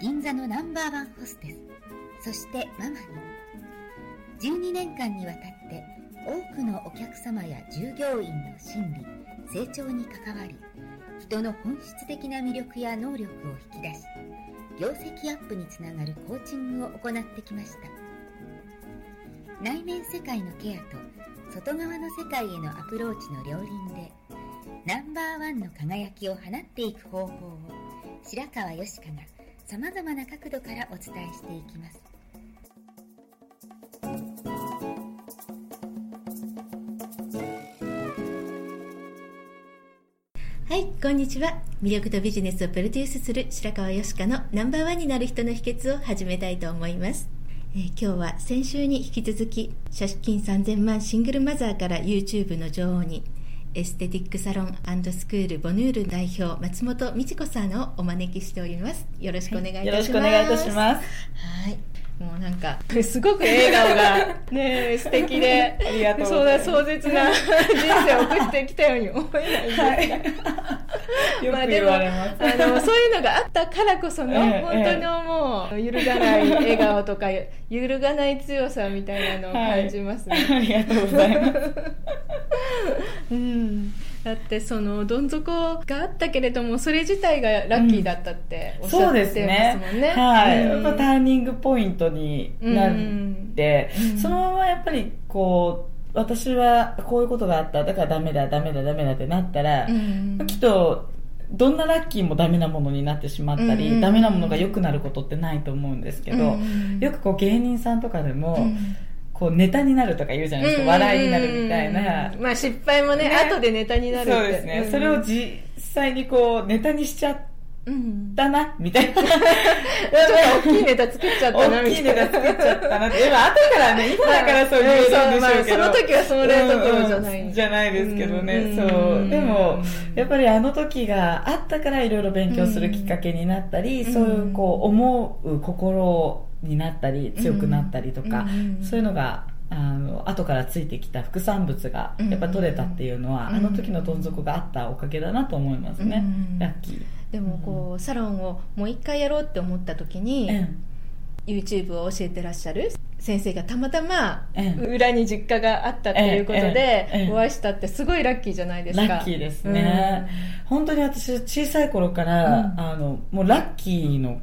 銀座のナンバーワンホステス。そしてママに。12年間にわたって多くのお客様や従業員の心理成長に関わり人の本質的な魅力や能力を引き出し業績アップにつながるコーチングを行ってきました。内面世界のケアと外側の世界へのアプローチの両輪でナンバーワンの輝きを放っていく方法を白川よしかがさまざまな角度からお伝えしていきますはい、こんにちは。魅力とビジネスをプロデュースする白川よしかのナンバーワンになる人の秘訣を始めたいと思います。えー今日は先週に引き続き、借金3000万シングルマザーから YouTube の女王に、エステティックサロンスクールボヌール代表松本美智子さんをお招きしております。よろしくお願いいたします。よろしくお願いいたします。はい。もうなんか、すごく笑顔が ね、素敵で、ありがとうそございますうだ壮絶な 人生を送ってきたように思えないんですが。よく言われます。あのそういうのがあったからこその、ええ本当のもう揺るがない笑顔とか揺るがない強さみたいなのを感じますね、ありがとうございます。うん、だってそのどん底があったけれどもそれ自体がラッキーだったっておっしゃってですね。ますもんね。はい。うん。やっぱターニングポイントになって、うん。そのままやっぱりこう、私はこういうことがあった、だからダメだ、ダメだ、ダメだってなったら、うん。きっと、どんなラッキーもダメなものになってしまったり、うん。ダメなものが良くなることってないと思うんですけど、うん。よくこう芸人さんとかでも、うんこうネタになるとか言うじゃないですか、笑いになるみたいな。まあ失敗もねね後でネタになるってそうですね。それを実際にこうネタにしちゃっうんたな、みたいな。ちょっと大きいネタ作っちゃったなみたいな大きいネタ作っちゃったなって。今後からね、今だからそう言えるんでしょうけど。まあその時はそれどころじゃないうんうんじゃないですけどね。うんそう。でもうん、やっぱりあの時があったからいろいろ勉強するきっかけになったり、うんそういうこう思う心になったり、強くなったりとか、うんそういうのが、あの後からついてきた副産物がやっぱ取れたっていうのは、うんあの時のどん底があったおかげだなと思いますね、うんラッキー、でもこうサロンをもう一回やろうって思った時に、うん。YouTube を教えてらっしゃる先生がたまたまうん。裏に実家があったっていうことええでええお会いしたってすごいラッキーじゃないですか。ラッキーですね、本当に私小さい頃から、うん。あのもうラッキーの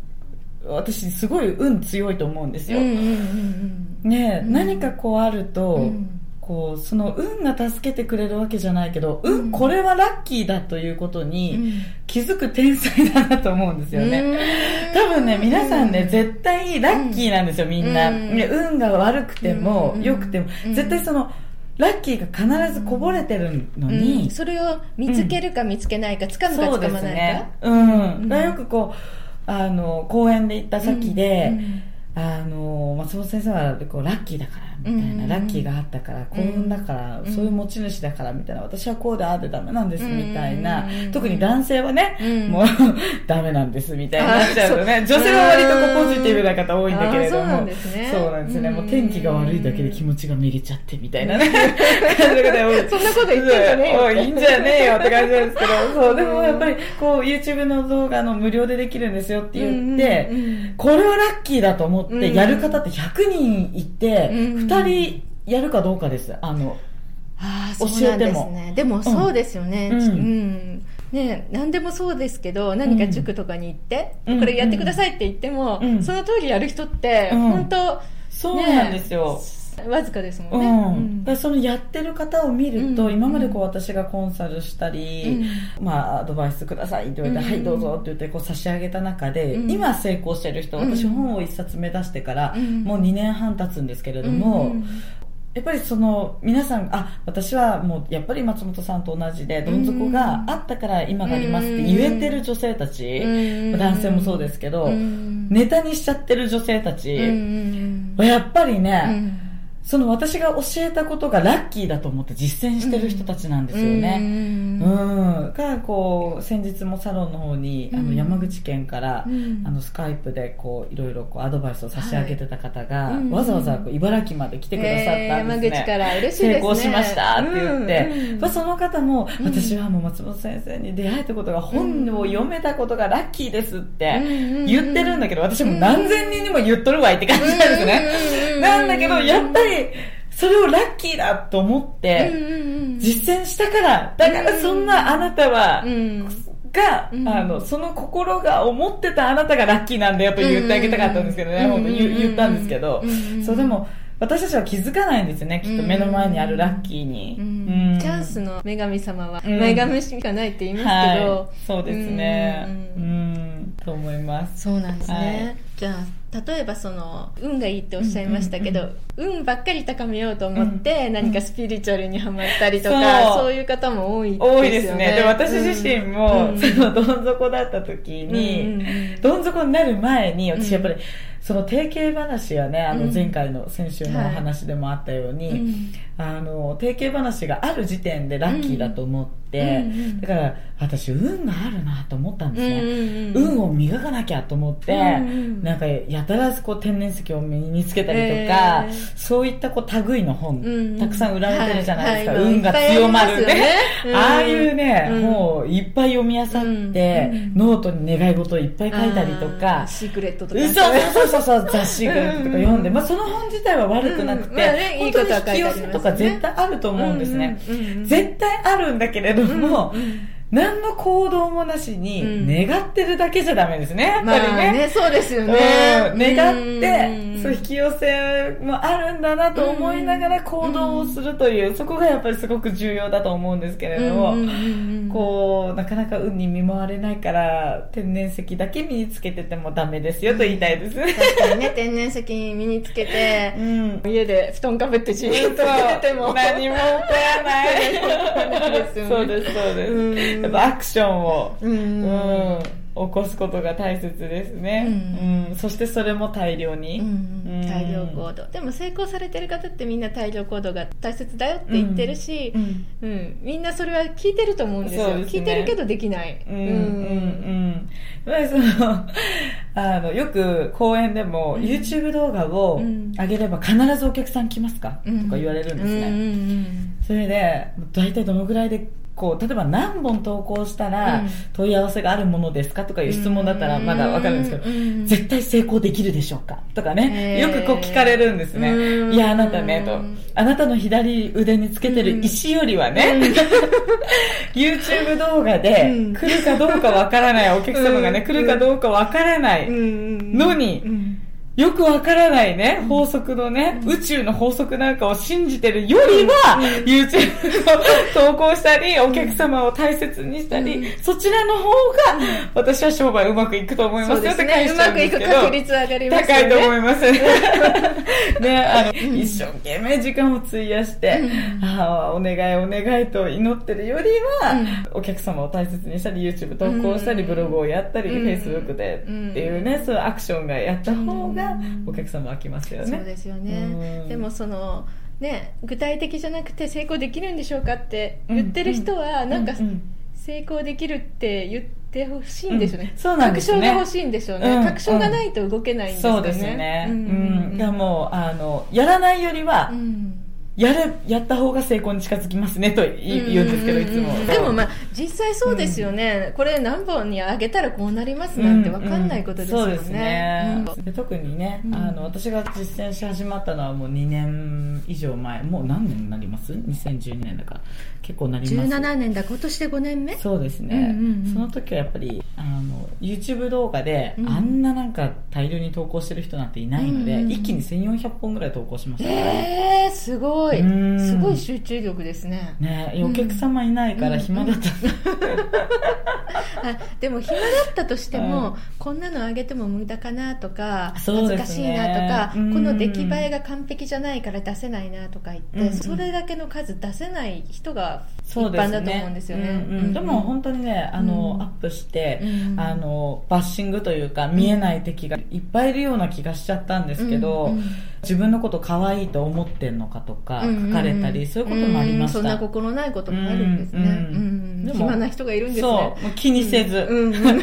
私すごい運強いと思うんですよ、うんうんうんね、うん。何かこうあると、うん。こうその運が助けてくれるわけじゃないけど、うん。うんこれはラッキーだということうにん。気づく天才だなと思うんですよね、うん。多分ね、皆さんね、うん。絶対ラッキーなんですよ、みんな。うん。ね運が悪くても、うん。良くても、うん。絶対その、ラッキーが必ずこぼれてるのに、うん。それを見つけるか見つけないか掴むかますないか。ね。うん。うん。だからよくこう、あの、公園で行った先で、うんあの、松本先生はこうラッキーだから、みたいな、うんラッキーがあったから、幸運だから、うんそういう持ち主だから、みたいな、私はこうでああでダメなんです、うんみたいなうん、特に男性はね、うん。もう ダメなんです、みたいになっちゃうとね、あ女性は割とポジティブな方多いんだけれどあそうなんも、ですね。そうなんですね、もう天気が悪いだけで気持ちがめげちゃって、みたいなね、ん。感じの方が多いそんなこと言ってんじゃねえよおいいいんじゃねえよって感じなんですけど、そう、でもやっぱり、こう、YouTube の動画の無料でできるんですよって言って、これはラッキーだと思って、やる方って100人いて、うん2人やるかどうかです。あの、ああ教そうなんですえてもね。でもそうですよね、うん。うん。ね何でもそうですけど何か塾とかに行って、うん。これやってくださいって言っても、うん。その通りやる人って、うん。本当そうなんですよ。わずかですもうん。ね、ん、だからそのやってる方を見ると、うん。今までこう私がコンサルしたり、まあ、アドバイスくださいって言われて、うん。はいどうぞって言ってこう差し上げた中で、うん。今成功してる人うん。私本を一冊目指してから、うん。もう2年半経つんですけれども、うん。やっぱりその皆さんあ私はもうやっぱり松本さんと同じでどん底があったから今がありますって言えてる女性たち、男性もそうですけど、ネタにしちゃってる女性たちはやっぱりね、その私が教えたことがラッキーだと思って実践してる人たちなんですよね。うん。うん、が、こう、先日もサロンの方に、あの、山口県から、あの、スカイプで、こう、いろいろこう、アドバイスを差し上げてた方が、はいわざわざこう茨城まで来てくださったん。ですね。山口から嬉しいですね成功しましたって言って、まあその方も、私はもう松本先生に出会えたことが、本を読めたことがラッキーですって言ってるん。だけど、私も何千人にも言っとるわいって感じなん。ですね。なんだけど、やっぱり、それをラッキーだと思って、実践したから、だからそんなあなたは、が、あの、その心が思ってたあなたがラッキーなんだよと言ってあげたかったんですけどね、本当言言ったんですけど、そうでも、私たちは気づかないんですよね、きっと。目の前にあるラッキーに。うんチャンスの女神様は、うん女神しかないって言いますけど、はい、そうですね。ううんん、と思います。そうなんですね、はい。じゃあ例えばその運がいいっておっしゃいましたけど、運ばっかり高めようと思って、何かスピリチュアルにはまったりとか、そう。いう方も多いですよね。多いですね。で、私自身も、うん。その、どん底だった時に、うんうんうん。どん底になる前に、うん私やっぱり、その定型話はね、あの、うん。前回の、先週のお話でもあったように、うんあの、定型話がある時点でラッキーだと思って、うんうんだから、私、運があるなと思ったんですね。うんうんうん。運を磨かなきゃと思って、うんうんなんか、やたらこう、天然石を身につけたりとか、えー。そういったこう、類の本、うんたくさん売られてるじゃないですか。はいはい運が強まるね。ねうんああいうね、うん。もう、いっぱい読み漁って、うんノートに願い事をいっぱい書いたりとか、シークレットとか。そうそうそうそう、雑誌とか読んで、うんまあその本自体は悪くなくて、うんまあねいいことは書いてあります絶対あると思うんですね。絶対あるんだけれども、うんうん何の行動もなしにうん願ってるだけじゃダメですね、やっまあぱりね。ね、そうですよね。うん願って、うんそう引き寄せもあるんだなと思いながら行動をするという、そこがやっぱりすごく重要だと思うんですけれども、こう、なかなか運に見舞われないから、天然石だけ身につけててもダメですよと言いたいです。確かにね、天然石身につけてう、ん。家で布団かぶってじーっと寝てても。何も起こらない。そうです、そうです。うん。やっぱアクションを、うん。うん起こすことが大切ですね。ううん。そしてそれも大量に。うん。大量行動。でも成功されてる方ってみんな大量行動が大切だよって言ってるしう、ん。うん。みんなそれは聞いてると思うんですよ。聞いてるけどできない。うん。うん。うん。あの、よく講演でも、うん。YouTube 動画をうん。上げれば必ずお客さん来ますか、うん。とか言われるんですね。それで、大体どのぐらいで、こう、例えば何本投稿したらうん。問い合わせがあるものですかとかいう質問だったらまだわかるんですけど、うん。絶対成功できるでしょうか？とかね、よくこう聞かれるんですね。うん。いや、あなたね、と。あなたの左腕につけてる石よりはね、YouTube 動画でうん。来るかどうかわからないお客様がね、うん。来るかどうかわからないうん。のにうんよくわからないね、法則のね、宇宙の法則なんかを信じてるよりは、YouTube を投稿したり、お客様を大切にしたり、そちらの方が、私は商売うまくいくと思いますよってそうですね。う返しちゃまくいく。確率上がりますよ。ね。高いと思います。ね、あの、一生懸命時間を費やして、ああ、お願いお願いと祈ってるよりは、お客様を大切にしたり、YouTube 投稿したり、うん。ブログをやったり、うん。Facebook でっていうね、そういうアクションがやった方が、お客様は来ますよね。そうですよねうん。でもその、ね、具体的じゃなくて成功できるんでしょうかって言ってる人は、なんか成功できるって言ってほしいんでしょうね。うんそうなんですね確証が欲しいんでしょうね。うん確証がないと動けないんですよね。そうですね。ううんん。いやもう、あの、やらないよりはう、んやる、やった方が成功に近づきますねと言うんですけど、いつも。でもまあ実際そうですよね、これ何本にあげたらこうなりますなんて分かんないことですよね、うんうんそうですね、うん。で特にね、うん。あの私が実践し始まったのはもう2年以上前。もう何年になります ?2012 年だか。ら結構なります。17年だ。今年で5年目？そうですね、うんうんうん。その時はやっぱりあの YouTube 動画で、うん。あんななんか大量に投稿してる人なんていないので、うんうん一気に1400本ぐらい投稿しましたかえー、すごごい。うん。すごい集中力ですね。ねお客様いないから暇だった、あでも暇だったとしても、うんこんなのあげても無駄かなとか、恥ずかしいなとか、うん。この出来栄えが完璧じゃないから出せないなとか言って、うん。それだけの数出せない人が一般だと思うんですよね。うんうん。うん。でも本当にねあの、うん。アップして、うん。あのバッシングというか見えない敵がいっぱいいるような気がしちゃったんですけど、自分のこと可愛いと思ってんのかとかうんうんうん。書かれたり、そういうこともありました、うんそんな心ないこともあるんですね。うん。うんうんでも暇な人がいるんですね。もう気にせず、うん。うん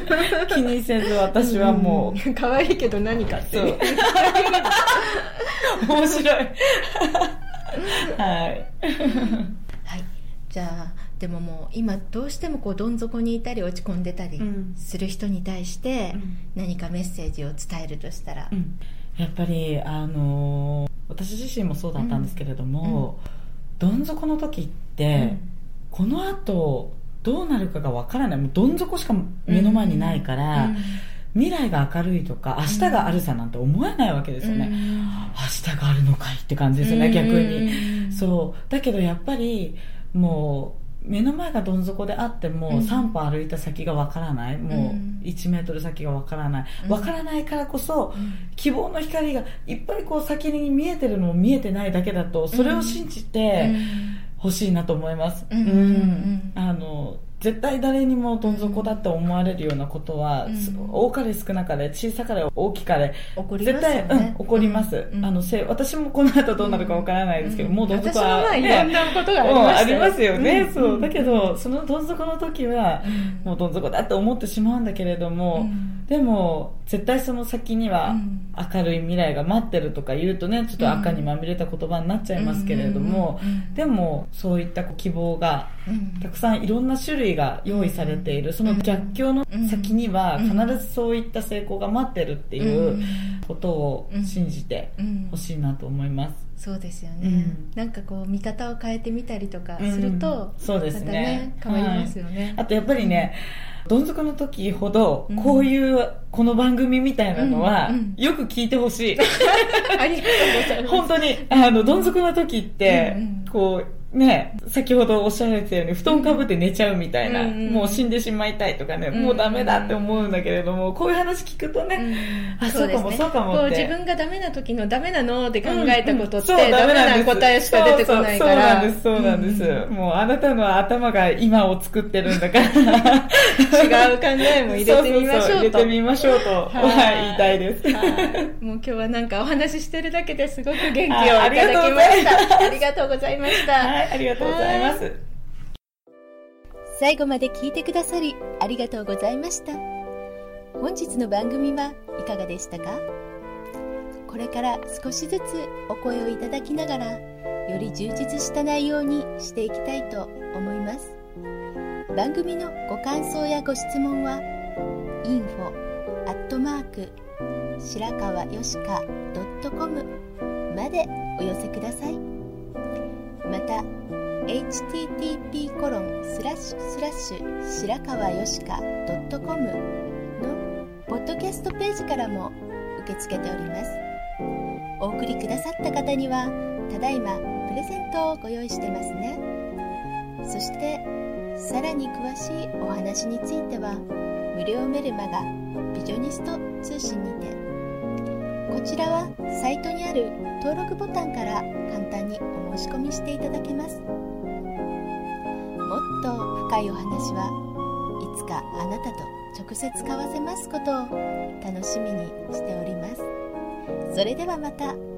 気にせず私はもう、ん可愛いけど何かってそう。面白い。はい。はい、じゃあでももう今どうしてもこうどん底にいたり落ち込んでたりうん。する人に対してうん。何かメッセージを伝えるとしたら、うん。やっぱりあのー私自身もそうだったんですけれども、どん底の時って、この後どうなるかがわからない。もうどん底しか目の前にないから、未来が明るいとか明日があるさなんて思えないわけですよね、明日があるのかいって感じですよね、逆に、そう。だけどやっぱりもう目の前がどん底であっても、うん。3歩歩いた先がわからない。もうん。う1メートル先がわからない。うん。わからないからこそ、うん。希望の光がいっぱいこう先に見えてるのも見えてないだけだとそれを信じてほしいなと思います、うんうんあの絶対誰にもどん底だって思われるようなことは、うん。す多かれ少なかれ小さかれ大きかれ起こります絶対、うん、起こります、うん。あのせ私もこの後どうなるかわからないですけど、もうどん底は、あいろんなことがありますよね、うん。そう。だけどそのどん底の時は、うん。もうどん底だって思ってしまうんだけれども、うん。でも絶対その先にはうん。明るい未来が待ってるとか言うとねちょっと赤にまみれた言葉になっちゃいますけれども、でもそういった希望がうん。たくさんいろんな種類が用意されている。その逆境の先には必ずそういった成功が待ってるっていうことを信じてうん。ほしいなと思います。そうですよね、うん。なんかこう見方を変えてみたりとかすると、うん。そうですね。またね変わりますよね、あとやっぱりね、どん底の時ほどうん。こういうこの番組みたいなのはうんうん。よく聞いてほしい。ありがとうございます。本当に、あの、どん底の時って、うんうん。こう、ね、先ほどおっしゃられてたように、布団かぶって寝ちゃうみたいな、うんうんもう死んでしまいたいとかね、うん。もうダメだって思うんだけれども、こういう話聞くとね、あ、そうかも、そうかもこうって。自分がダメな時のダメなのって考えたことって、うんうん。ダメな答えしか出てこないから。そうそうなんです、そうなんです。もうあなたの頭が今を作ってるんだから。違う考えも入れてみましょうと。そそそ入れてみましょうと、はい、言いたいです。はい。もう今日はなんかお話ししてるだけですごく元気をいはいただきました。あありがとうございました。はい、ありがとうございます。最後まで聞いてくださりありがとうございました。本日の番組はいかがでしたか？これから少しずつお声をいただきながらより充実した内容にしていきたいと思います。番組のご感想やご質問は info アットマーク白川よしか .com までお寄せください。Http コロンスラッシュ白川よしか .com のポッドキャストページからも受け付けております。お送りくださった方にはただいまプレゼントをご用意してますね。そしてさらに詳しいお話については無料メルマガビジョニスト通信にてこちらはサイトにある登録ボタンから簡単にお申し込みしていただけます。もっと深いお話はいつかあなたと直接交わせますことを楽しみにしております。それではまた。